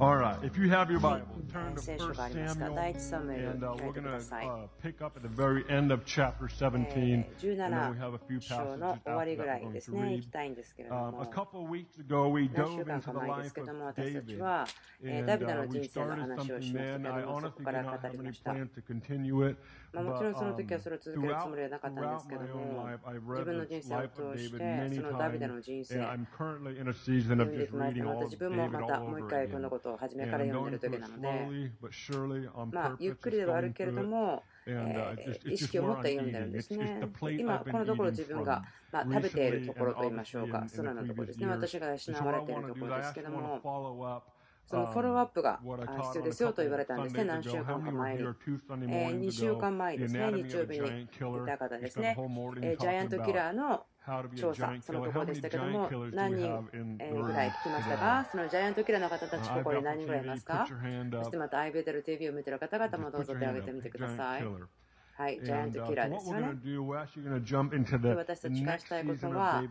All right, if you have your Bible, turn to 1 Samuel, and uh, we're going to uh, pick up at the very end of chapter 17. And then we have a few passages after that we're going to read. Um, a couple of weeks ago, we dove into the life of David, and uh, we started something then. I honestly do not have any plan to continue it, but um, throughout, throughout my own life, I've read the life of David many times, and I'm currently in a season of just reading all of David all over again. ことを初めから読んでる時なので、まあ、ゆっくりではあるけれども、えー、意識を持って読んでるんですね。今、このところ自分が、まあ、食べているところといいましょうか、空のところですね。私が失われているところですけども、そのフォローアップが必要ですよと言われたんですね、何週間か前に。えー、2週間前ですね、日曜日にいた方ですね、えジャイアントキラーの調査、そのところでしたけども、何人ぐらい聞きましたか、そのジャイアントキラーの方たち、ここに何人ぐらいいますか？そしてまた、アイベテル TV を見ている方々もどうぞ手を挙げてみてください。はい、ジャイアントキラーですよね。で私たちがしたいことは、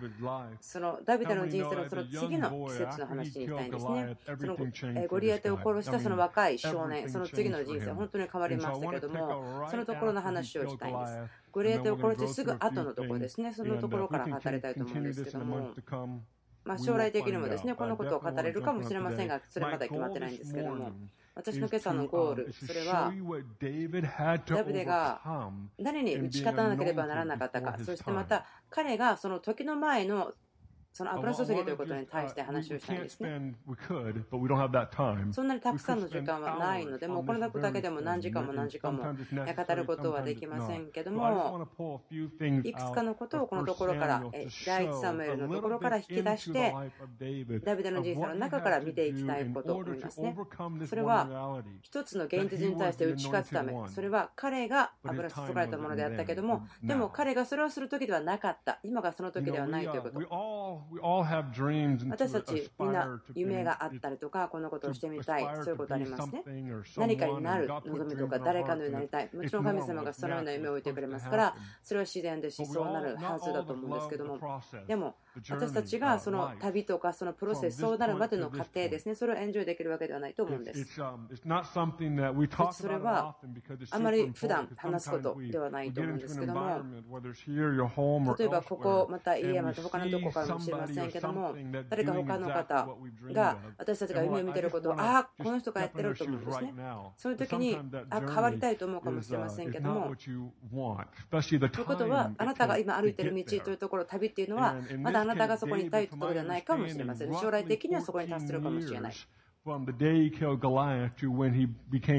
そのダビデの人生のその次の季節の話に行きたいんですね。そのえゴリアテを殺したその若い少年、その次の人生、本当に変わりましたけれども、そのところの話をしたいんです。ゴリエテを殺してすぐ後のところですね、そのところから語りたいと思うんですけども。まあ、将来的にもですねこのことを語れるかもしれませんが、それまだ決まってないんですけども、私の今朝のゴール、それは、ダビデが誰に打ち勝たなければならなかったか、そしてまた彼がその時の前のその油注ぎということに対して話をしたいんですね。そんなにたくさんの時間はないので、もうこれだけでも何時間も何時間も語ることはできませんけども、いくつかのことをこのところから、第1サムエルのところから引き出して、ダビデの人生の中から見ていきたいことを思いますね。それは、一つの現実に対して打ち勝つため、それは彼が油注がれたものであったけども、でも彼がそれをする時ではなかった、今がその時ではないということ。私たちみんな夢があったりとか、こんなことをしてみたい、そういうことありますね。何かになる望みとか、誰かのようになりたい。もちろん神様がそのような夢を置いてくれますから、それは自然ですし、そうなるはずだと思うんですけども。でも私たちがその旅とかそのプロセス、そうなるまでの過程ですね、それをエンジョイできるわけではないと思うんです。それはあまり普段話すことではないと思うんですけども、例えばここ、また家、また他のとこかもしれませんけども、誰か他の方が私たちが夢を見てることを、ああ、この人がやってると思うんですね。そういう時に、あ変わりたいと思うかもしれませんけども、ということは、あなたが今歩いてる道というところ、旅っていうのは、まだなたがそこにいたいところではないかもしれません。将来的にはそこに達するかもしれない。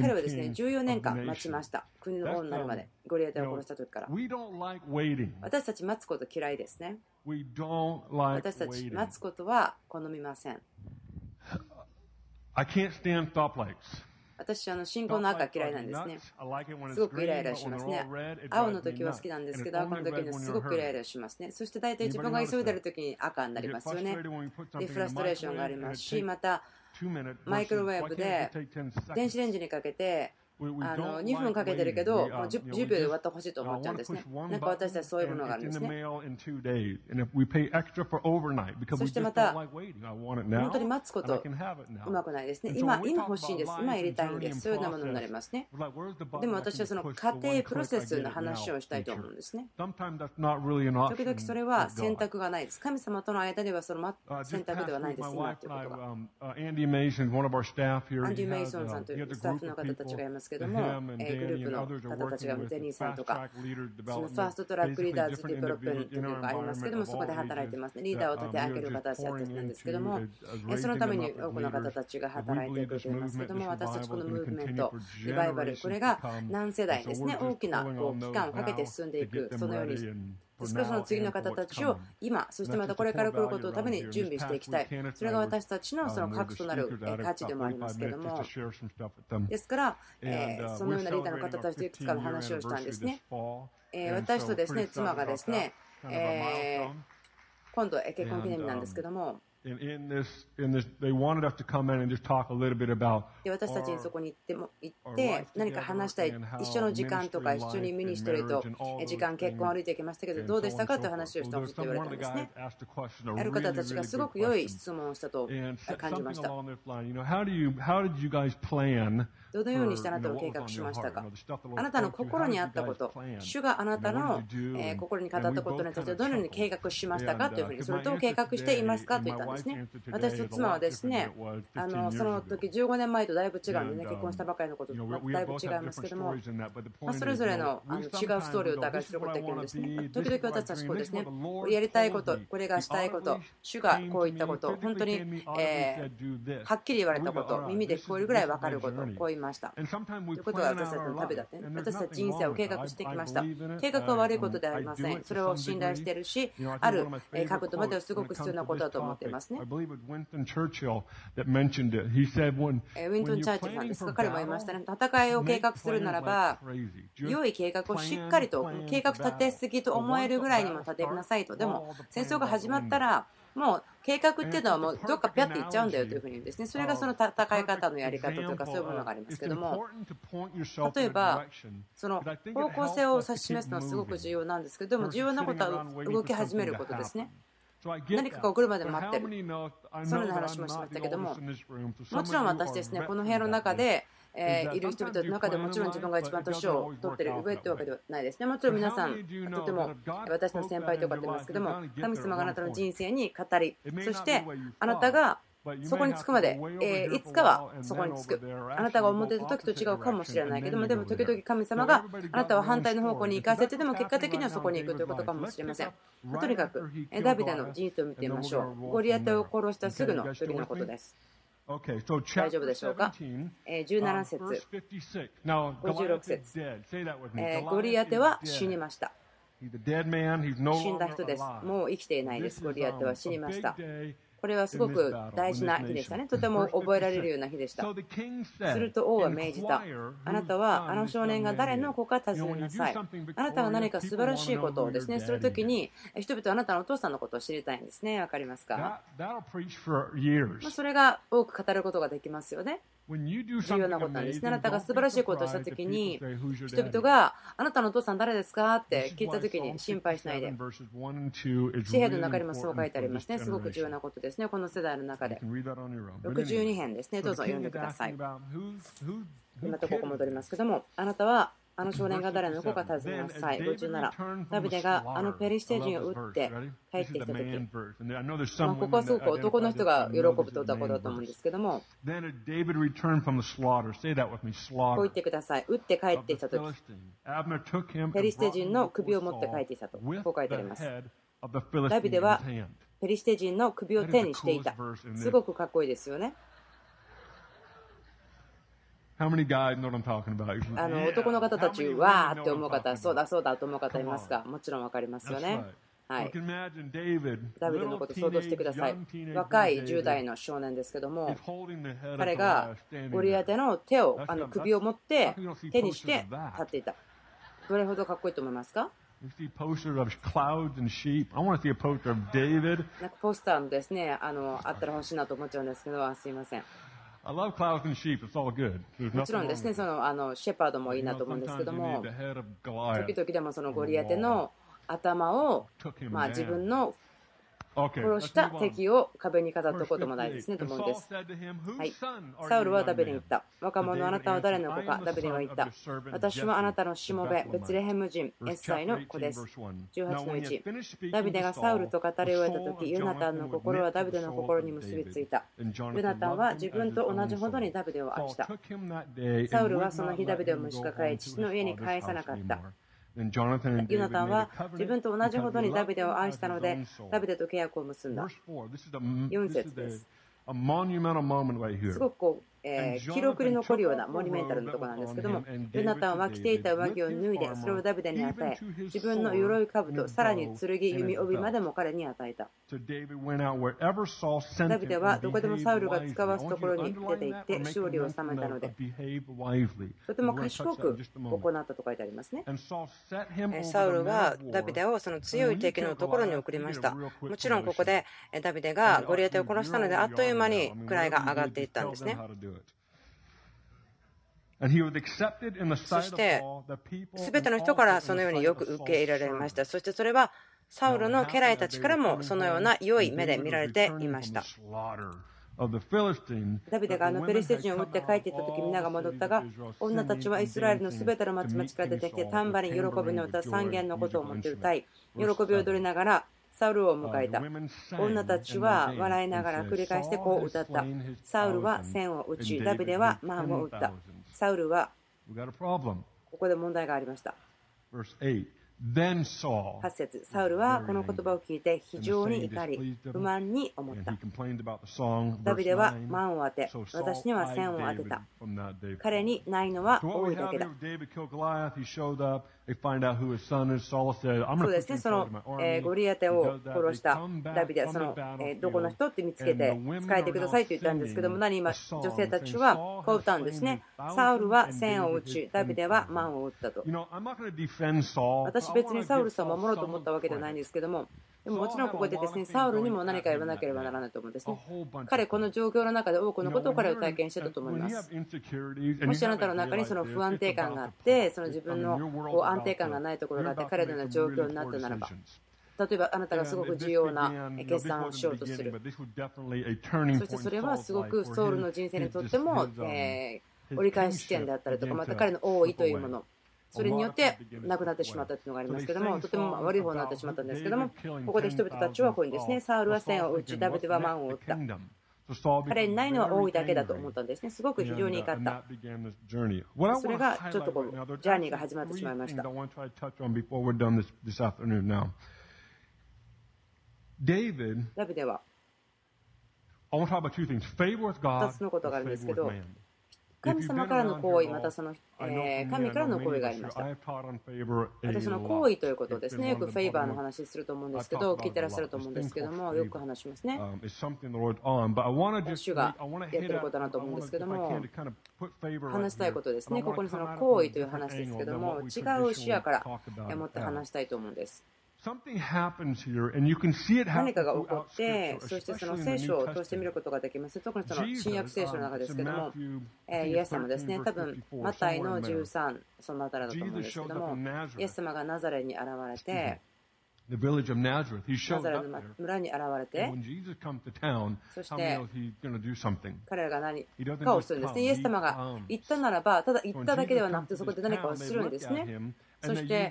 彼はですね、14年間待ちました。国の王になるまで、ゴリエテを殺した時から。私たち待つこと嫌いですね。私たち待つことは好みません。私、あの、信仰の赤嫌いなんですね。すごくイライラしますね。青の時は好きなんですけど、赤の時にすごくイライラしますね。そして大体自分が急いでる時に赤になりますよね。で、フラストレーションがありますし、また、マイクロウェーブで電子レンジにかけてあの2分かけてるけど、10, 10秒で終わってほしいと思っちゃうんですね。なんか私たちそういうものがあるんですね。そしてまた、本当に待つこと、うまくないですね。今、今欲しいんです。今入れたいんです。そういうようなものになりますね。でも私はその過程プロセスの話をしたいと思うんですね。時々それは選択がないです。神様との間ではその選択ではないです。今ということが。アンディ・メイソンさんというスタッフの方たちがいます。けども、えグループの方たちがデニーさんとか、その Fast Track Leaders Develop というのがありますけども、そこで働いてますね。リーダーを立て上げる方たちなんですけども、そのために多くの方たちが働いてくれていますけども、私たちこのムーブメント、リバイバル、これが何世代ですね、大きなこう期間をかけて進んでいく、そのようにですからその次の方たちを今、そしてまたこれから来ることのために準備していきたい。それが私たちのその核となる価値でもありますけれども。ですから、えそのようなリーダーの方たちといくつかの話をしたんですね。え私とですね、妻がですね、え今度結婚記念日なんですけども、で私たちにそこに行っても行って何か話したい一緒の時間とか一緒にミニストリーと時間結婚歩いていきましたけどどうでしたかという話をしてほしいと言われたんですね。ある方たちがすごく良い質問をしたと感じました。どのようにしてあなたを計画しましたか？あなたの心にあったこと主があなたの心に語ったことについてどのように計画しましたか？というふうにそれと計画していますか？と言ったんですね。私と妻はですねあのその時15年前とだいぶ違うんでね結婚したばかりのこととだいぶ違いますけども、まあ、それぞれのあの違うストーリーを打開することができるんですね。時々私たちこうですねやりたいことこれがしたいこと主がこういったこと本当に、えー、はっきり言われたこと耳で聞こえるぐらい分かることこう言いました。ということが私たちの旅だって、ね、私たち人生を計画してきました。計画は悪いことではありません。それを信頼しているしある角度まではすごく必要なことだと思っていますね。ウィントン・チャーチルさんですが彼も言いましたね。戦いを計画するならば良い計画をしっかりと計画立てすぎと思えるぐらいにも立てなさいと。でも戦争が始まったらもう計画っていうのはもうどっかぴゃっていっちゃうんだよというふうに言うんですね。それがその戦い方のやり方というかそういうものがありますけども、例えば、その方向性を指し示すのはすごく重要なんですけど、でも重要なことは動き始めることですね。何かが起こるまで待ってる。そのような話もしましたけども、もちろん私ですね、この部屋の中で、えー、いる人々の中でもちろん自分が一番年を取ってる上というわけではないですね。もちろん皆さん、とても私の先輩とかって言いますけども、神様があなたの人生に語り、そしてあなたがそこに着くまで、えー、いつかはそこに着く。あなたが思ってた時と違うかもしれないけども、でも時々神様があなたは反対の方向に行かせてでも結果的にはそこに行くということかもしれません。とにかく、ダビデの人生を見てみましょう。ゴリアテを殺したすぐの時のことです。大丈夫でしょうか、えー、17節、56節、えー、ゴリアテは死にました。死んだ人です。もう生きていないです。ゴリアテは死にました。これはすごく大事な日でしたね。とても覚えられるような日でした。すると王は命じた。あなたはあの少年が誰の子か尋ねなさい。あなたが何か素晴らしいことをですね、するときに人々はあなたのお父さんのことを知りたいんですね。わかりますか？それが多く語ることができますよね。重要なことなんですね。あなたが素晴らしいことをしたときに、人々があなたのお父さん誰ですか？って聞いたときに心配しないで。紙幣の中にもそう書いてありますね。すごく重要なことですね。この世代の中で。62編ですね。どうぞ読んでください。今とここ戻りますけども、あなたはあの少年が誰の子か尋ねなさい。57。ダビデがあのペリシテ人を撃って帰ってきたとき、まあ、ここはすごく男の人が喜ぶと歌うことだと思うんですけども、こう言ってください。撃って帰ってきたとき、ペリシテ人の首を持って帰ってきたと、こう書いてあります。ダビデはペリシテ人の首を手にしていた。すごくかっこいいですよね。あの男の方たち、わーって思う方、そうだそうだと思う方いますか？もちろん分かりますよね。はい、ダビデのこと想像してください。若い10代の少年ですけども、彼がゴリアテの手を、あの首を持って手にして立っていた。どれほどかっこいいと思いますか？なんかポスターのですね、あのあったら欲しいなと思っちゃうんですけど、すいません。もちろんですね、そのあのシェパードもいいなと思うんですけども、時々でもそのゴリアテの頭を、まあ、自分の殺した敵を壁に飾っておくことも大事ですねと思うんです。はい、サウルはダビデに言った。若者あなたは誰の子かダビデは言った。私はあなたのしもべ、ベツレヘム人、エッサイの子です。18の1。ダビデがサウルと語り終えた時、ユナタンの心はダビデの心に結びついた。ユナタンは自分と同じほどにダビデを愛した。サウルはその日ダビデを虫抱え、父の家に返さなかった。ユナタンは自分と同じほどにダビデを愛したので、ダビデと契約を結んだ。4節です。すごくこうえー、記録に残るようなモニュメンタルのところなんですけども、ヨナタンは着ていた上着を脱いで、それをダビデに与え、自分の鎧兜、さらに剣弓帯までも彼に与えた。ダビデはどこでもサウルが使わすところに出て行って勝利を収めたので、とても賢く行ったと書いてありますね。サウルはダビデをその強い敵のところに送りました。もちろんここでダビデがゴリアテを殺したので、あっという間に位が上がっていったんですね。そして、すべての人からそのようによく受け入れられました。そしてそれは、サウルの家来たちからもそのような良い目で見られていました。ダビデがあのペリシテ人を撃って帰っていった時皆が戻ったが女たちはイスラエルのすべての町々から出てきてタンバリン喜びの歌三弦のことを思って歌い喜びを踊りながらサウルを迎えた。女たちは笑いながら繰り返してこう歌った。サウルは線を打ちダビデは万を打った。サウルはここで問題がありました。8節。サウルはこの言葉を聞いて非常に怒り、不満に思った。ダビデは万を当て、私には千を当てた。彼にないのは多いだけだ。そうですね、その、えー、ゴリアテを殺したダビデはその、えー、どこの人って見つけて使えてくださいと言ったんですけども、何今、女性たちはこう歌うんですね。サウルは千を打ち、ダビデは万を打ったと。私別にサウルさんを守ろうと思ったわけではないんですけども、でももちろんここでですね、サウルにも何か言わなければならないと思うんですね。彼、この状況の中で多くのことを彼を体験してたと思います。もしあなたの中にその不安定感があって、その自分のこう安定感がないところがあって、彼のような状況になったならば、例えばあなたがすごく重要な決断をしようとする。そしてそれはすごくソウルの人生にとっても、えー、折り返し地点であったりとか、また彼の王位というもの。それによって亡くなってしまったというのがありますけども、とても悪い方になってしまったんですけども、ここで人々たちはこういうんですね、サウルは線を打ち、ダビデは万を打った。彼にないのは多いだけだと思ったんですね。すごく非常に怒った。それがちょっとこうジャーニーが始まってしまいました。ダビデは2つのことがあるんですけど、神様からの行為、またその、えー、神からの行為がありました。またその行為ということですね。よくフェイバーの話すると思うんですけど、聞いてらっしゃると思うんですけども、よく話しますね。主がやってることだなと思うんですけども、話したいことですね。ここにその行為という話ですけども、違う視野から持って話したいと思うんです。何かが起こって、そしてその聖書を通して見ることができます。特にその新約聖書の中ですけども、えイエス様ですね、多分マタイの13、そのあたりだと思うんですけども、イエス様がナザレに現れて、ナザレの村に現れて、そして彼らが何かをするんですね。イエス様が言ったならば、ただ言っただけではなくて、そこで何かをするんですね。そして、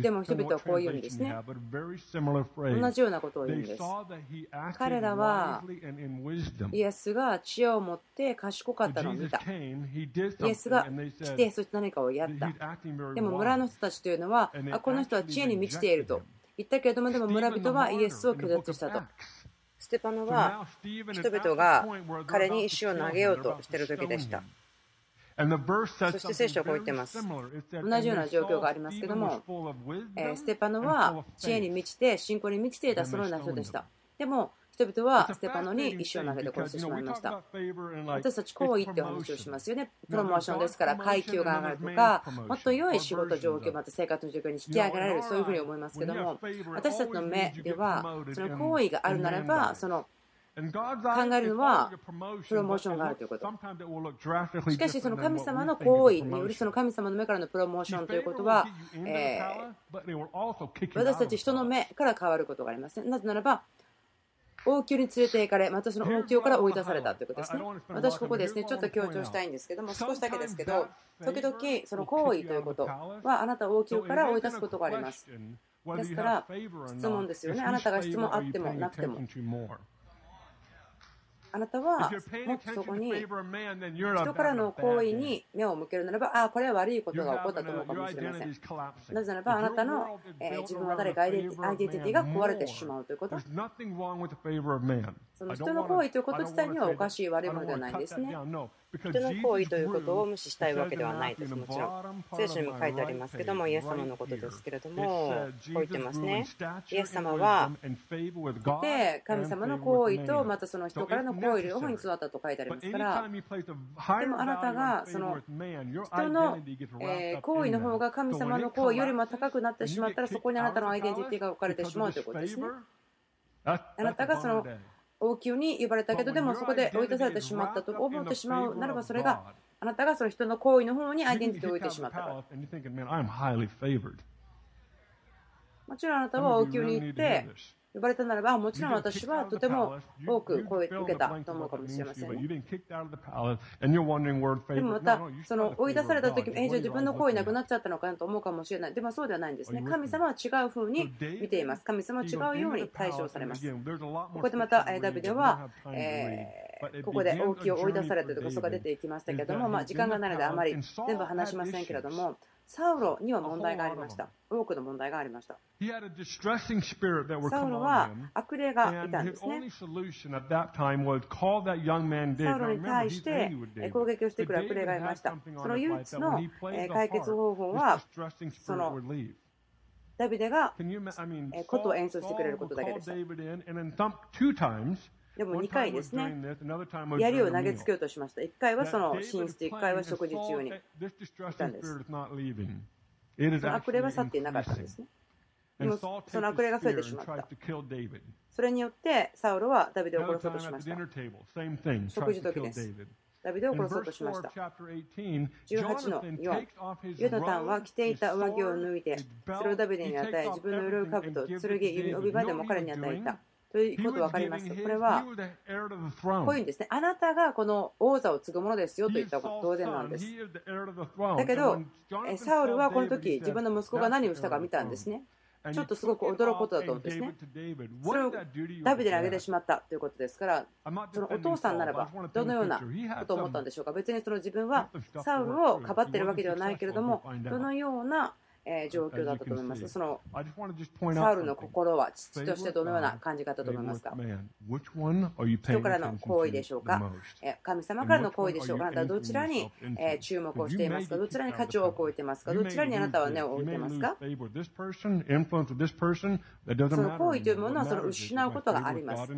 でも人々はこう言うんですね。同じようなことを言うんです。彼らはイエスが知恵を持って賢かったのを見た。イエスが来て、そして何かをやった。でも村の人たちというのは、あこの人は知恵に満ちていると言ったけれども、でも村人はイエスを拒絶したと。ステパノは人々が彼に石を投げようとしている時でした。そして聖書はこう言っています。同じような状況がありますけども、えステパノは知恵に満ちて、信仰に満ちていたそのような人でした。でも、人々はステパノに石を投げて殺してしまいました。私たち行為ってお話をしますよね。プロモーションですから階級が上がるとか、もっと良い仕事状況、また生活の状況に引き上げられる、そういうふうに思いますけども、私たちの目では、その行為があるならば、その考えるのはプロモーションがあるということ。しかし、その神様の行為により、その神様の目からのプロモーションということは、えー、私たち人の目から変わることがありますね。なぜならば、王宮に連れて行かれ、またその王宮から追い出されたということですね。私、ここですね、ちょっと強調したいんですけども、少しだけですけど、時々、その行為ということは、あなたを王宮から追い出すことがあります。ですから、質問ですよね。あなたが質問あってもなくても。あなたはもっとそこに人からの行為に目を向けるならば、ああ、これは悪いことが起こったと思うかもしれません。なぜならば、あなたの、えー、自分は誰かアイデンティティが壊れてしまうということ？その人の行為ということ自体にはおかしい悪いものではないんですね。人の行為ということを無視したいわけではないです、もちろん。聖書にも書いてありますけども、イエス様のことですけれども、こう言ってますね。イエス様は、で、神様の行為と、またその人からの行為両方に座ったと書いてありますから、でもあなたが、その人の行為の方が神様の行為よりも高くなってしまったら、そこにあなたのアイデンティティが置かれてしまうということですね。あなたがその王宮に呼ばれたけどでもそこで追い出されてしまったと思ってしまうならばそれがあなたがその人の行為の方にアイデンティティを置いてしまったからもちろんあなたは王宮に行って呼ばれたならば、もちろん私はとても多く声を受けたと思うかもしれません、ね。でもまた、その追い出された時えじゃあ自分の声なくなっちゃったのかなと思うかもしれない。でもそうではないんですね。神様は違うふうに見ています。神様は違うように対処されます。ここでまた、ダビデは、えーここで王宮を追い出されたということが出ていきましたけども、まあ、時間がないのであまり全部話しませんけれども、サウロには問題がありました。多くの問題がありました。サウロは悪霊がいたんですね。サウロに対して攻撃をしてくる悪霊がいました。その唯一の解決方法は、そのダビデが琴を演奏してくれることだけでした。でも2回ですね、槍を投げつけようとしました。1回はその寝室、1回は食事中にいたんです。その悪霊は去っていなかったんですね。でもその悪霊が増えてしまった。それによってサウロはダビデを殺そうとしました。食事時です。ダビデを殺そうとしました。18の4、ヨナタンは着ていた上着を脱いで、それをダビデに与え、自分の鎧兜、剣、弓帯場でも彼に与えた。ということ分かります。これは、こういうんですね。あなたがこの王座を継ぐものですよと言ったこと当然なんです。だけど、サウルはこの時自分の息子が何をしたか見たんですね。ちょっとすごく驚くことだと思うんですね。それをダビデにあげてしまったということですから、そのお父さんならばどのようなことを思ったんでしょうか。別にその自分はサウルをかばっているわけではないけれども、どのようなえ状況だったと思います。そのサウルの心は父としてどのような感じ方だと思いますか？人からの行為でしょうか？神様からの行為でしょうか？あなたはどちらに注目をしていますか？どちらに価値を置いていますか？どちらにあなたは根を置いていますか？その行為というものはその失うことがあります。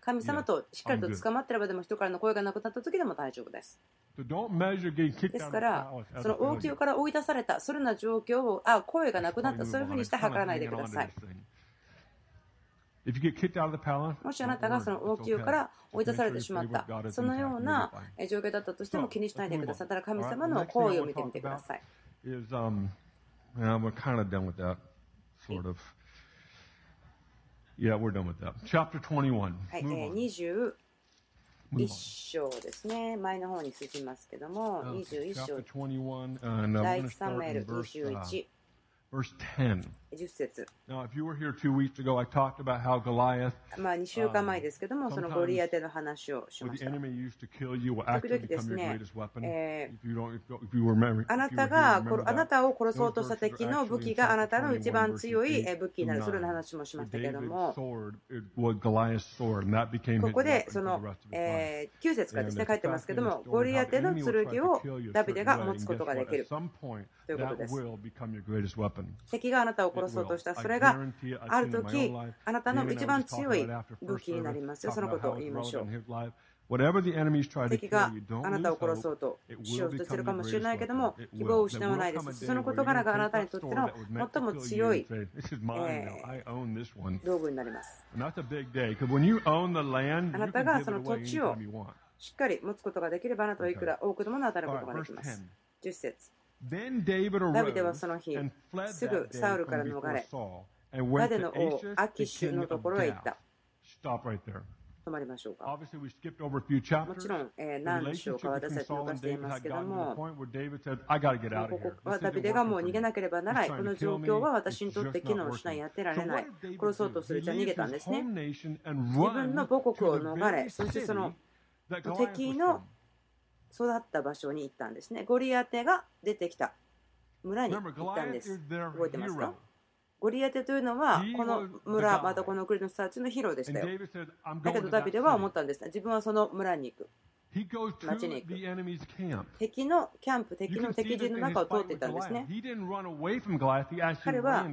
神様としっかりと捕まってればでも人からの声がなくなった時でも大丈夫です。ですから、その王宮から追い出された、それな状況を、あ、声がなくなった、そういうふうにして測らないでください。もしあなたがその王宮から追い出されてしまった、そのような状況だったとしても気にしないでください。ただ神様の行為を見てみてください。はい、20一章ですね。前の方に進みますけども、21章、第1サムエル21。Verse 10. 10節。Now, if you were here two weeks ago, I talked about how Goliath, まあ2週間前ですけども、そのゴリアテの話をしました。時々ですね、えー、あなたがあなたを殺そうとした敵の武器があなたの一番強い武器になる、それの話もしましたけども、ここでその、えー、9節からですね、書いてますけども、ゴリアテの剣をダビデが持つことができるということです。敵があなたを殺そうとした、それがある時あなたの一番強い武器になりますよ。そのことを言いましょう。敵があなたを殺そうとしようとしているかもしれないけども、希望を失わないです。その事柄があなたにとっての最も強い、えー、道具になります。あなたがその土地をしっかり持つことができれば、あなたはいくら多くのものを与えることができます。10節ダビデはその日、すぐサウルから逃れ、ガデの王アキシュのところへ行った。止まりましょうか。もちろん、えー、何章か私たち抜かしていますけども、ここはダビデがもう逃げなければならない。この状況は私にとって機能しない、やってられない。殺そうとするじゃ逃げたんですね。自分の母国を逃れ、そしてその敵の育った場所に行ったんですね。ゴリアテが出てきた村に行ったんです。覚えてますか？ゴリアテというのは、この村、またこの国の人たちのヒーローでしたよ。だけどダビデは思ったんです。自分はその村に行く。町に行く。敵のキャンプ、敵の敵陣の中を通っていったんですね。彼は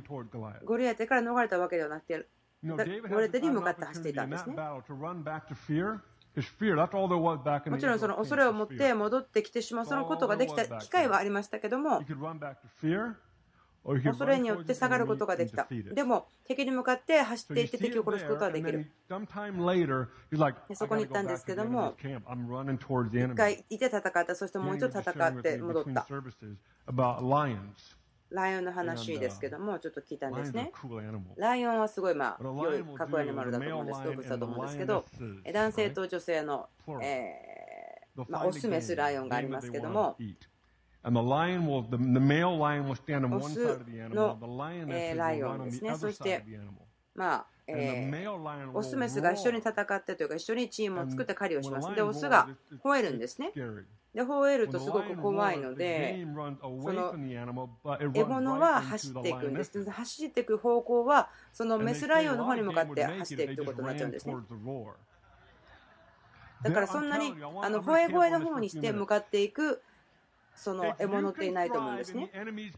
ゴリアテから逃れたわけではなくて、ゴリアテに向かって走っていたんですね。もちろんその恐れを持って戻ってきてしまうそのことができた機会はありましたけども恐れによって下がることができた。でも敵に向かって走っていって敵を殺すことはできる。そこに行ったんですけども、一回いて戦った、そしてもう一度戦って戻った。ライオンの話ですけども、ちょっと聞いたんですね。ライオンはすごい、まあ、良いかっこいいアニマルだと思うんです、動物だと思うんですけど、男性と女性の、えーまあ、オスメスライオンがありますけども、オスのライオンですね。そして、まあ、えー、オスメスが一緒に戦ってというか、一緒にチームを作って狩りをします。で、オスが吠えるんですね。で、吠えるとすごく怖いので、その獲物は走っていくんです。走っていく方向は、そのメスライオンの方に向かって走っていくということになっちゃうんですね。だからそんなにあの吠え声の方にして向かっていくその獲物っていないと思うんですね。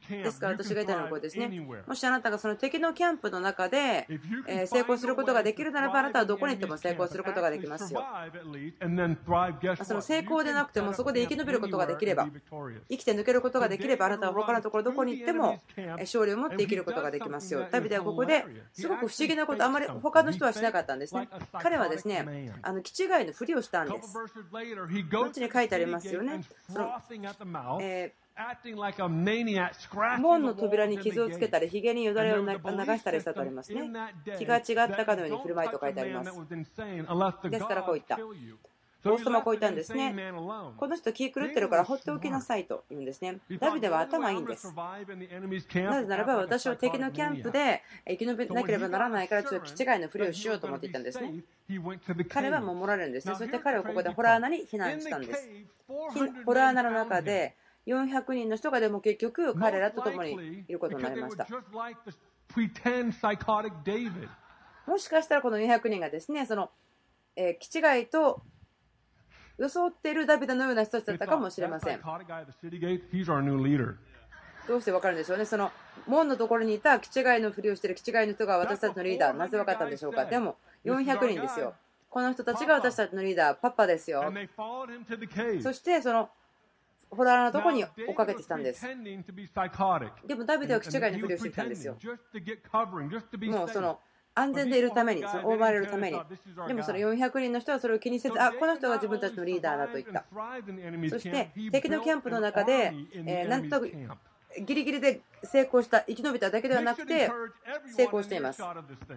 ですから私が言いたいのはこれですね。もしあなたがその敵のキャンプの中で成功することができるならばあなたはどこに行っても成功することができますよ。その成功でなくてもそこで生き延びることができれば生きて抜けることができればあなたは他のところどこに行っても勝利を持って生きることができますよ。ダビデはここですごく不思議なことあまり他の人はしなかったんですね。彼はですねあの気違いのふりをしたんです。こっちに書いてありますよね。そのえー、門の扉に傷をつけたり、ひげによだれを流したりしたとありますね。気が違ったかのように振る舞いと書いてあります。ですからこう言った。王様こう言ったんですね。この人気狂ってるから放っておきなさいと言うんですね。ダビデは頭いいんです。なぜならば私は敵のキャンプで生き延びなければならないからちょっと気違いのふりをしようと思っていたんですね。彼は守られるんですね。そして彼はここでホラー穴に避難したんです。ホラー穴の中で400人の人がでも結局彼らと共にいることになりました。もしかしたらこの400人がですね、その、えー、気違いと装っているダビデのような人たちだったかもしれません。どうして分かるんでしょうね。その門のところにいた気違いのふりをしている気違いの人が私たちのリーダー、なぜ分かったんでしょうか？でも400人ですよ。この人たちが私たちのリーダー、パパですよ。そしてそのホラーのところに追っかけてきたんです。でもダビデは気違いのふりをしてきたんですよ。もうその安全でいるために、その覆われるために。でもその400人の人はそれを気にせず、あこの人が自分たちのリーダーだと言った。そして敵のキャンプの中で、えー、なんとギリギリで成功した、生き延びただけではなくて、成功しています。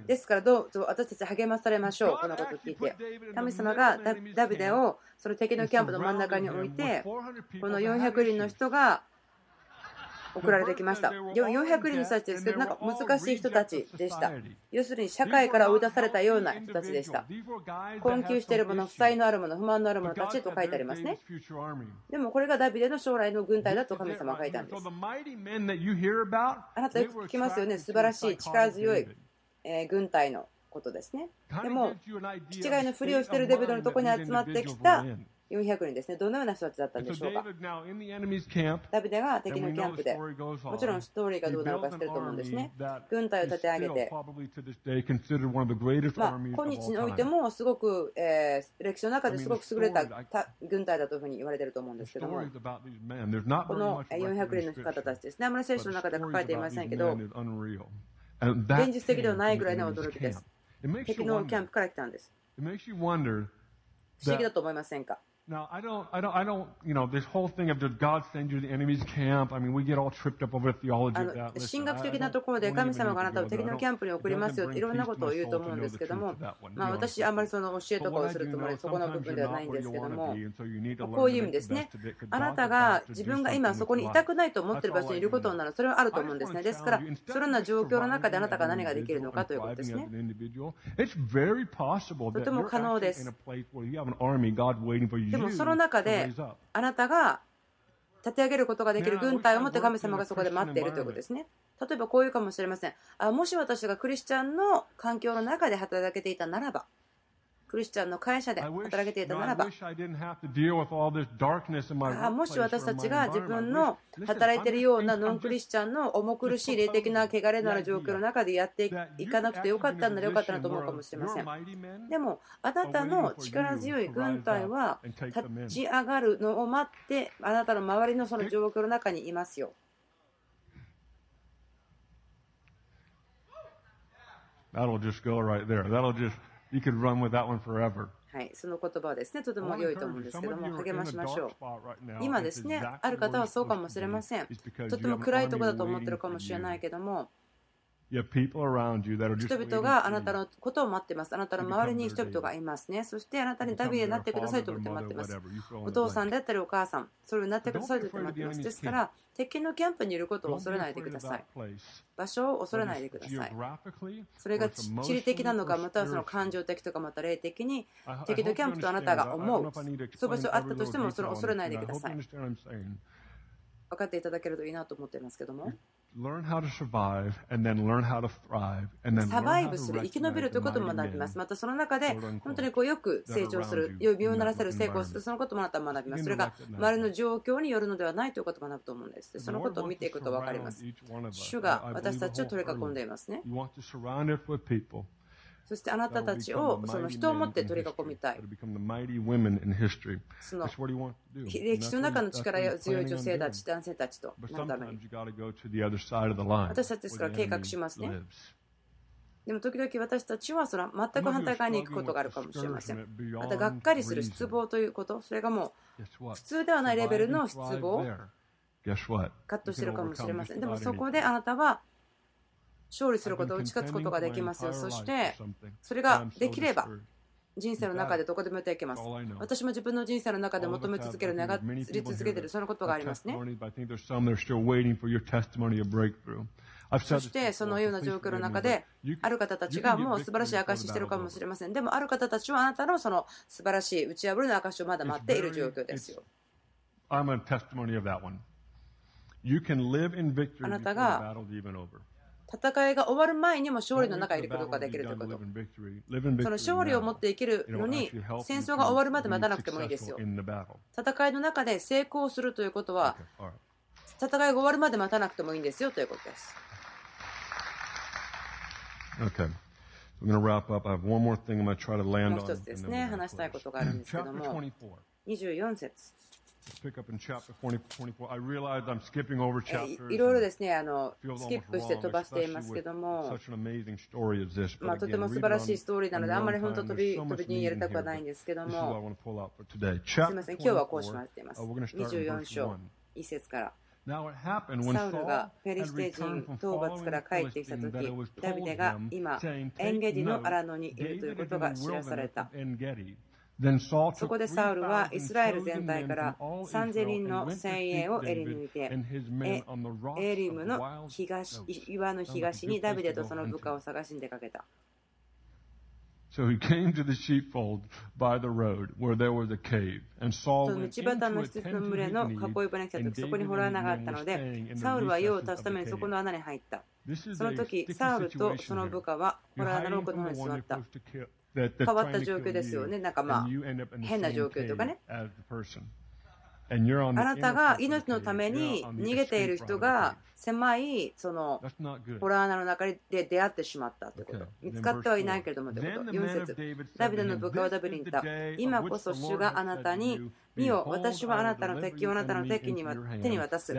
ですから、どうぞ私たち励まされましょう、このことを聞いて。神様がダビデをその敵のキャンプの真ん中に置いて、この400人の人が送られてきました。400人の人たちですけど、なんか難しい人たちでした。要するに社会から追い出されたような人たちでした。困窮している者、負債のある者、不満のある者たちと書いてありますね。でもこれがダビデの将来の軍隊だと神様は書いたんです。あなたよく聞きますよね、素晴らしい力強い軍隊のことですね。でも、気違いのふりをしているデビデのところに集まってきた400人ですね。どのような人たちだったんでしょうか？ダビデが敵のキャンプで、もちろんストーリーがどうなのか知ってると思うんですね。軍隊を立て上げて、まあ、今日においてもすごく、えー、歴史の中ですごく優れた軍隊だというふうに言われていると思うんですけども、この400人の方たちですね。あまり聖書の中で書かれていませんけど、現実的ではないぐらいの驚きです。敵のキャンプから来たんです。不思議だと思いませんか？Now, I don't, I don't, I don't, you know, this whole thing of did God send you to the enemy's camp? I mean, we get all tripped up over the theology of that. 神学的なところで神様があなたを敵のキャンプに送りますよっていろんなことを言うと思うんですけども、まあ私、あんまりその教えとかをするつもり、そこの部分ではないんですけども、こういう意味ですね。あなたが自分が今そこにいたくないと思っている場所にいることなら、それはあると思うんですね。ですから、そのような状況の中であなたが何ができるのかということですね。とても可能です。もその中であなたが立て上げることができる軍隊を持って神様がそこで待っているということですね。例えばこういうかもしれません。あもし私がクリスチャンの環境の中で働けていたならば、クリスチャンの会社で働けていたならば、あもし私たちが自分の働いているようなノンクリスチャンの重苦しい霊的な汚れのある状況の中でやっていかなくてよかったんならよかったなと思うかもしれません。でも、あなたの力強い軍隊は立ち上がるのを待って、あなたの周りのその状況の中にいますよ。That'll just go right there. That'll just You could run with that one forever. はい、その言葉はですね、とても良いと思うんですけども、励ましましょう。今ですね、ある方はそうかもしれません。とても暗いところだと思ってるかもしれないけども、人々があなたのことを待っています。あなたの周りに人々がいますね。そしてあなたにダビデになってくださいと思って待っています。お父さんであったりお母さん、それをなってくださいと思って待っています。ですから、敵のキャンプにいることを恐れないでください。場所を恐れないでください。それが地理的なのか、またはその感情的とか、また霊的に敵のキャンプとあなたが思う。そういう場所あったとしても、それを恐れないでください。分かっていただけるといいなと思っていますけども。サバイブする、生き延びるということも学びます。またその中で、本当にこうよく成長する、身をならせる、成功する、そのこともまた学びます。それが周りの状況によるのではないということを学ぶと思うんです。そのことを見ていくと分かります。主が私たちを取り囲んでいますね。そしてあなたたちをその人を持って取り囲みたい。その歴史の中の力強い女性たち、男性たちとなるために。私たちですから計画しますね。でも時々私たちはその全く反対側に行くことがあるかもしれません。またがっかりする失望ということ、それがもう普通ではないレベルの失望、カットしてるかもしれません。でもそこであなたは勝利すること、打ち勝つことができますよ。そして、それができれば、人生の中でどこでもやっていけます。私も自分の人生の中で求め続ける、願り続けている、そのことがありますね。そしてそのような状況の中で、ある方たちがもう素晴らしい証ししているかもしれません。でもある方たちはあなたのその素晴らしい打ち破りの証しをまだ待っている状況ですよ。あなたが戦いが終わる前にも勝利の中にいることができるということ。その勝利を持って生きるのに戦争が終わるまで待たなくてもいいですよ。戦いの中で成功するということは戦いが終わるまで待たなくてもいいんですよということです。もう一つですね、話したいことがあるんですけども、24節。いろいろですね、あのスキップして飛ばしていますけども、まあ、とても素晴らしいストーリーなので、あんまり本当飛び飛びに入れたくはないんですけども、すみません、今日はこうしまっています。24章、1節から。サウルがペリシテ人討伐から帰ってきたとき、ダビデが今、エンゲディの荒野にいるということが知らされた。そこでサウルはイスラエル全体から3000人の精鋭を襟抜いてエリムの東岩の東にダビデとその部下を探しに出かけた。So he came to the sheepfold by the road where there was a cave. And Saul 道端の羊の群れの囲い場に来た時そこに掘らなかったので、サウルは用を足すためにそこの穴に入った。その時、サウルとその部下は掘らなることに座った。変わった状況ですよね。なんかまあ、変な状況とかね。あなたが命のために逃げている人が狭いそのホラー穴の中で出会ってしまったということ。見つかってはいないけれどもということ。4節ダビデの部下はダビデに言った。今こそ主があなたに見よ、私はあなたの敵をあなたの敵に手に渡す。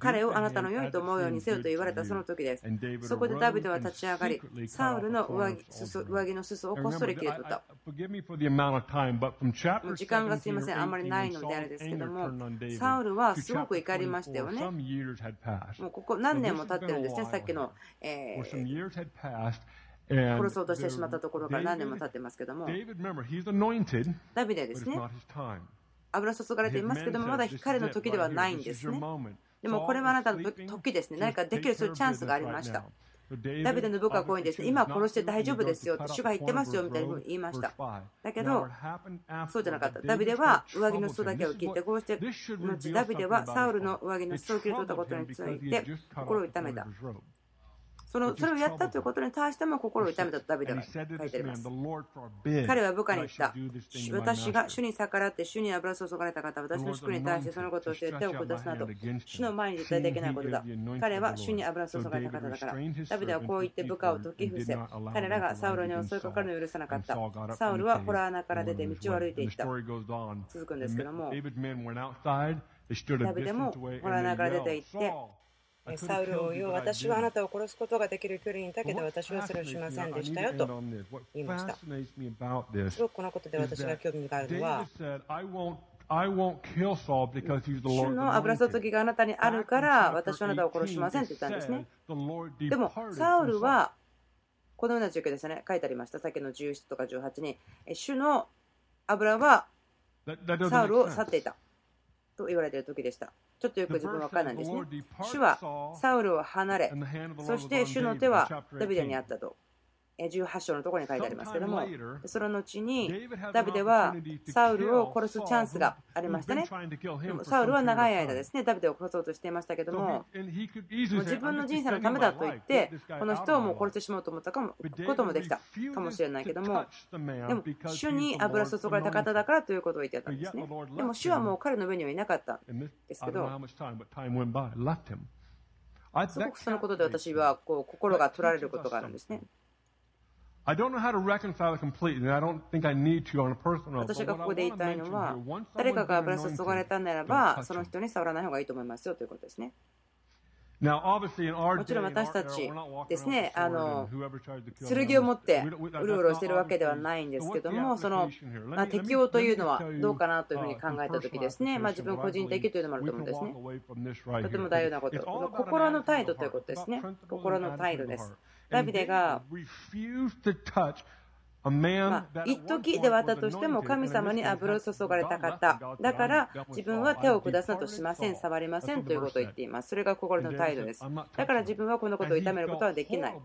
彼をあなたの良いと思うようにせよと言われたその時です。そこでダビデは立ち上がり、サウルの上着上着の裾をこっそり切り取った。時間がすいません、あんまりないのであれですけども、サウルはすごく怒りましたよね。もうここ何年も経ってるんですね、さっきの。えー殺そうとしてしまったところから何年も経ってますけども、ダビデですね、油注がれていますけども、まだ彼の時ではないんですね。でもこれはあなたの時ですね、何かできるそういうチャンスがありました。ダビデの部下はこういうんですね、今殺して大丈夫ですよって主が言ってますよみたいに言いました。だけど、そうじゃなかった。ダビデは上着の裾だけを切って、こうして、後ダビデはサウルの上着の裾を切り取ったことについて心を痛めた。そのそれをやったということに対しても心を痛めたとダビデが書いてあります。彼は部下に言った。私が主に逆らって主に油注がれた方、私の祝に対してそのことをして手を下すなど、主の前に絶対できないことだ。彼は主に油注がれた方だから。ダビデはこう言って部下を解き伏せ、彼らがサウルに襲いかかるのを許さなかった。サウルはホラー穴から出て道を歩いていった。続くんですけども、ダビデもホラー穴から出て行って、サウルをよ、私はあなたを殺すことができる距離にいたけど、私はそれをしませんでしたよと言いました。すごくこのことで私が興味があるのは、主の油注ぎがあなたにあるから、私はあなたを殺しませんと言ったんですね。でも、サウルは、このような状況ですね、書いてありました。さっきの17とか18に、主の油はサウルを去っていたと言われている時でした。ちょっとよく自分わからないんですね。主はサウルを離れ、そして主の手はダビデにあったと。18章のところに書いてありますけども、その後にダビデはサウルを殺すチャンスがありましたね。サウルは長い間ですね、ダビデを殺そうとしていましたけども、自分の人生のためだと言って、この人をもう殺してしまうと思ったかもこともできたかもしれないけども、でも、主に油注がれた方だからということを言ってたんですね。でも、主はもう彼の上にはいなかったんですけど、すごくそのことで私はこう心が取られることがあるんですね。私がここで言いたいのは、誰かが油注がれたならば、その人に触らない方がいいと思いますよということですね。もちろん私たちですね、あの剣を持ってうろうろしているわけではないんですけども、その、まあ、適応というのはどうかなというふうに考えたときですね、まあ、自分個人的というのもあると思うんですね。とても大事なこと、心の態度ということですね。心の態度です。ダビデがまあ、一時ではあったとしても神様に油を注がれた方だから自分は手を下すなとしません。触りませんということを言っています。それが心の態度です。だから自分はこのことを痛めることはできない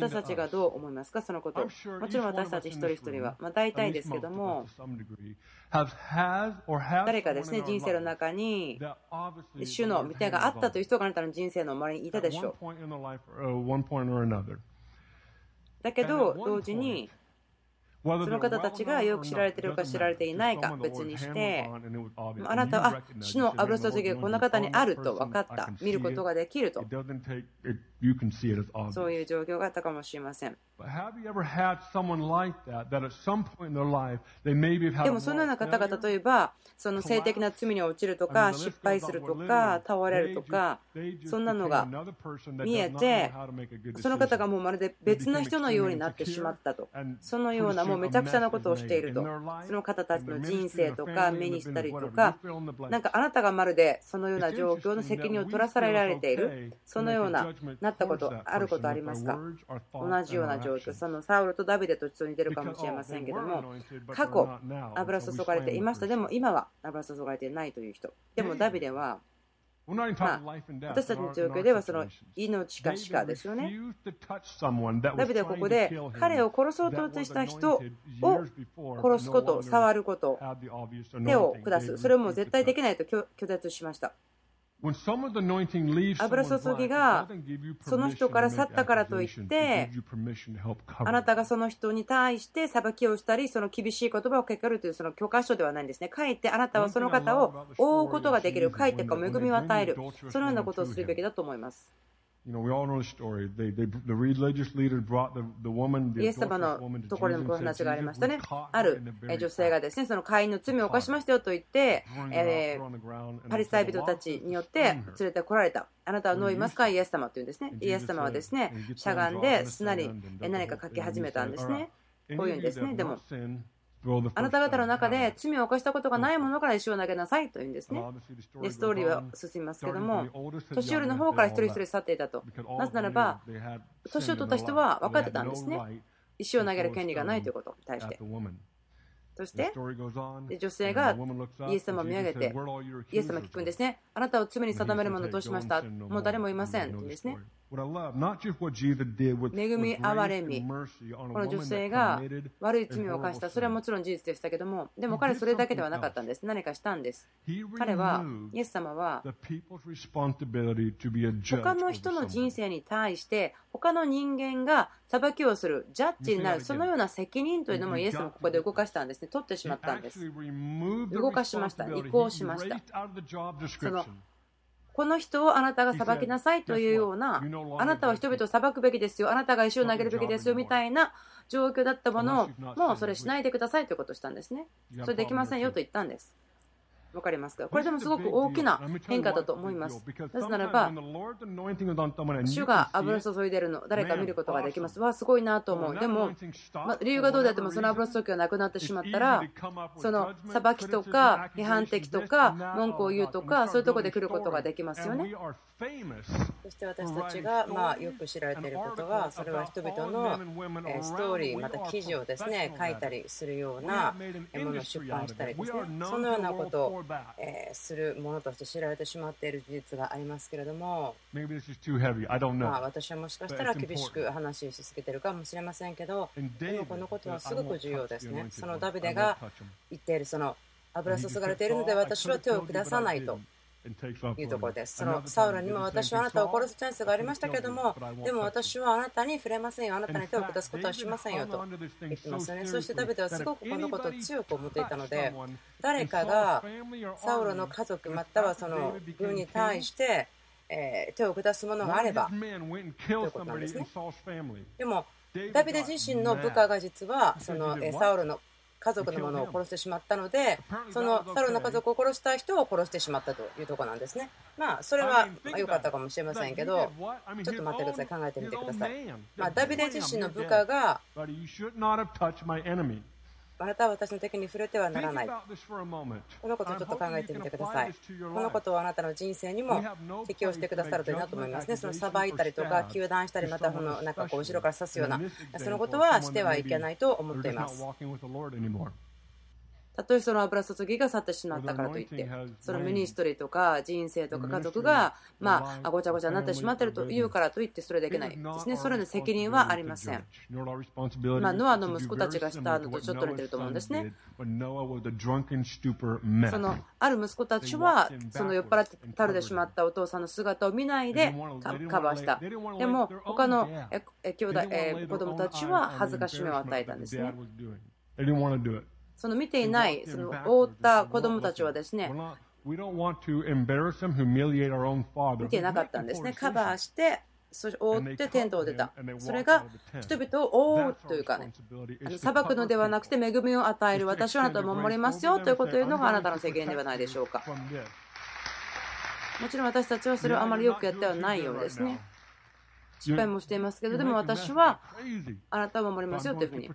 私たちがどう思いますか、そのこと。もちろん私たち一人一人は、まあ、大体ですけども、誰かですね、人生の中に主の御手があったという人があなたの人生の周りにいたでしょう。だけど、同時に、その方たちがよく知られているか知られていないか別にして、あなたは、あ主の油注ぎがこんな方にあると分かった、見ることができると。そういう状況があったかもしれません。でもそのような方が例えばその性的な罪に陥るとか失敗するとか倒れるとかそんなのが見えてその方がもうまるで別の人のようになってしまったと。そのようなもうめちゃくちゃなことをしていると。その方たちの人生とか目にしたりとかなんかあなたがまるでそのような状況の責任を取らされられているそのようななったことあることありますか？同じような状況。そのサウルとダビデとちょっと似てるかもしれませんけども過去油注がれていました。でも今は油注がれていないという人。でもダビデはまあ、私たちの状況ではその命か死かですよね。ダビデはここで彼を殺そうとした人を殺すこと、触ること、手を下す、それをもう絶対できないと拒絶しました。油注ぎがその人から去ったからといってあなたがその人に対して裁きをしたりその厳しい言葉をかけるというその教科書ではないんですね。かえってあなたはその方を覆うことができる、かえってか恵みを与える、そのようなことをするべきだと思います。イエス様のところでもこういう話がありましたね。ある女性がですね、その会員の罪を犯しましたよと言って、えー、パリサイ人たちによって連れてこられた。あなたは脳いますか？イエス様と言うんですね。イエス様はですね、しゃがんで砂に何か書き始めたんですね。こういうんですね。でも、あなた方の中で罪を犯したことがないものから石を投げなさいというんですね。でストーリーは進みますけども、年寄りの方から一人一人去っていたと。なぜならば、年を取った人は分かってたんですね。石を投げる権利がないということに対して。そして女性がイエス様を見上げてイエス様聞くんですね。あなたを罪に定めるものどうしましたもう誰もいません。ですね。恵み憐れみ、この女性が悪い罪を犯した、それはもちろん事実でしたけども、でも彼それだけではなかったんです。何かしたんです。彼は、イエス様は、他の人の人生に対して、他の人間が裁きをする、ジャッジになる、そのような責任というのもイエス様ここで動かしたんですね。取ってしまったんです。動かしました。移行しました。そのこの人をあなたが裁きなさいというような、あなたは人々を裁くべきですよ、あなたが石を投げるべきですよみたいな状況だったものを、もうそれしないでくださいということをしたんですね。それできませんよと言ったんです。分かりますか？これでもすごく大きな変化だと思います。なぜならば、主が油注いでるの、誰か見ることができます。わ、すごいなと思う。でも、ま理由がどうであっても、その油注ぎがなくなってしまったら、その裁きとか、批判的とか、文句を言うとか、そういうところで来ることができますよね。そして私たちが、まあ、よく知られていることは、それは人々のストーリー、また記事をですね書いたりするようなものを出版したりですね、そのようなことをえー、するものとして知られてしまっている事実がありますけれども、まあ、私はもしかしたら厳しく話しすぎてるかもしれませんけど、でもこのことはすごく重要ですね。そのダビデが言っている、その油注がれているので私は手を下さないと。いうところです。そのサウルにも私はあなたを殺すチャンスがありましたけれども、でも私はあなたに触れませんよ、あなたに手を下すことはしませんよと言ってますよね。そしてダビデはすごくこのことを強く思っていたので、誰かがサウルの家族またはその軍に対して、え手を下すものがあればということなんですね。でもダビデ自身の部下が実はそのサウルの家族のものを殺してしまったので、そのサルの家族を殺した人を殺してしまったというところなんですね。まあ、それは良かったかもしれませんけど、ちょっと待ってください、考えてみてください。まあ、ダビデ自身の部下が、あなたは私の敵に触れてはならない。このことをちょっと考えてみてください。このことをあなたの人生にも適用してくださるといいなと思いますね。そのさばいたりとか、糾弾したり、またこのなんかこう後ろから刺すような、そのことはしてはいけないと思っています。たとえその油注ぎが去ってしまったからといって、そのミニストリーとか人生とか家族が、まあ、ごちゃごちゃになってしまっているというからといって、それできないですね。それの責任はありません。まあ、ノアの息子たちがしたのとちょっと似てると思うんですね。そのある息子たちは、その酔っ払ってたるでしまったお父さんの姿を見ないでカバーした。でも、他の兄弟、え子供たちは恥ずかしめを与えたんですね。その見ていない、その覆った子供たちはですね、見てなかったんですね。カバーして、そして覆ってテントを出た。それが人々を覆うというかね、裁くのではなくて恵みを与える、私はあなたを守りますよということというのがあなたの責任ではないでしょうか。もちろん私たちはそれをあまりよくやってはないようですね。失敗もしていますけど、でも私はあなたを守りますよというふうに。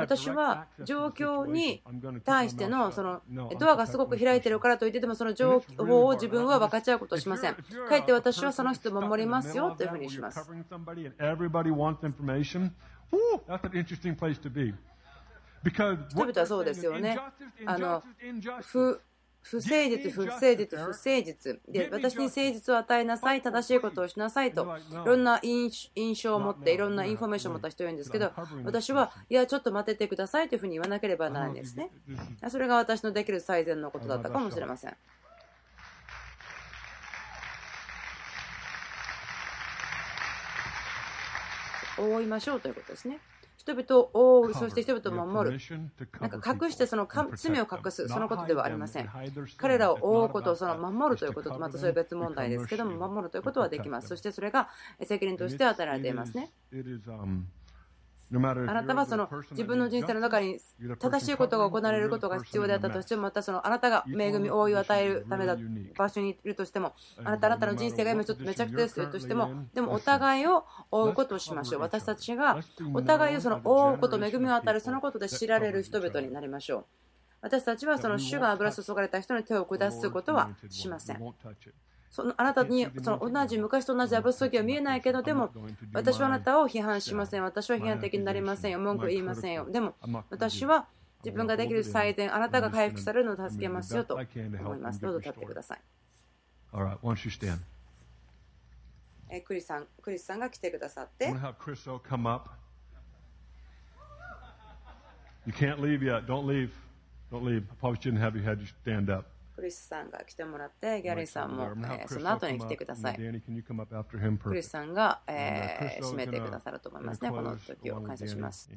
私は状況に対してのそのドアがすごく開いてるからといってでもその情報を自分は分かち合うことをしません。かえって私はその人を守りますよというふうにします。人々はそうですよね。あの不不誠実、不誠実、不誠実。で、私に誠実を与えなさい、正しいことをしなさいと、いろんな印象を持って、いろんなインフォメーションを持った人いるんですけど、私は、いや、ちょっと待っててくださいというふうに言わなければならないんですね。それが私のできる最善のことだったかもしれません。覆いましょうということですね。人々をそして人々を守る。なんか隠してその罪を隠す、そのことではありません。彼らを覆うことをその守るということと、またそれは別問題ですけども、守るということはできます。そしてそれが責任として与えられていますね。あなたはその自分の人生の中に正しいことが行われることが必要であったとしても、またそのあなたが恵み、覆いを与えるためだ場所にいるとしても、あなたあなたの人生が今ちょっとめちゃくちゃですよとしても、でもお互いを覆うことをしましょう。私たちがお互いをその覆うこと、恵みを与える、そのことで知られる人々になりましょう。私たちはその主が油注がれた人に手を下すことはしません。そのあなたにその同じ昔と同じ油注ぎは見えないけどでも私はあなたを批判しません。私は批判的になりませんよ。文句言いませんよ。でも私は自分ができる最善あなたが回復されるのを助けますよと思います。どうぞ立ってください。えクリスさんクリスさんが来てくださってクリスさんが来てもらって、ギャリーさんも、え、その後に来てください。クリスさんが、えー、締めてくださると思いますね。この時を感謝します。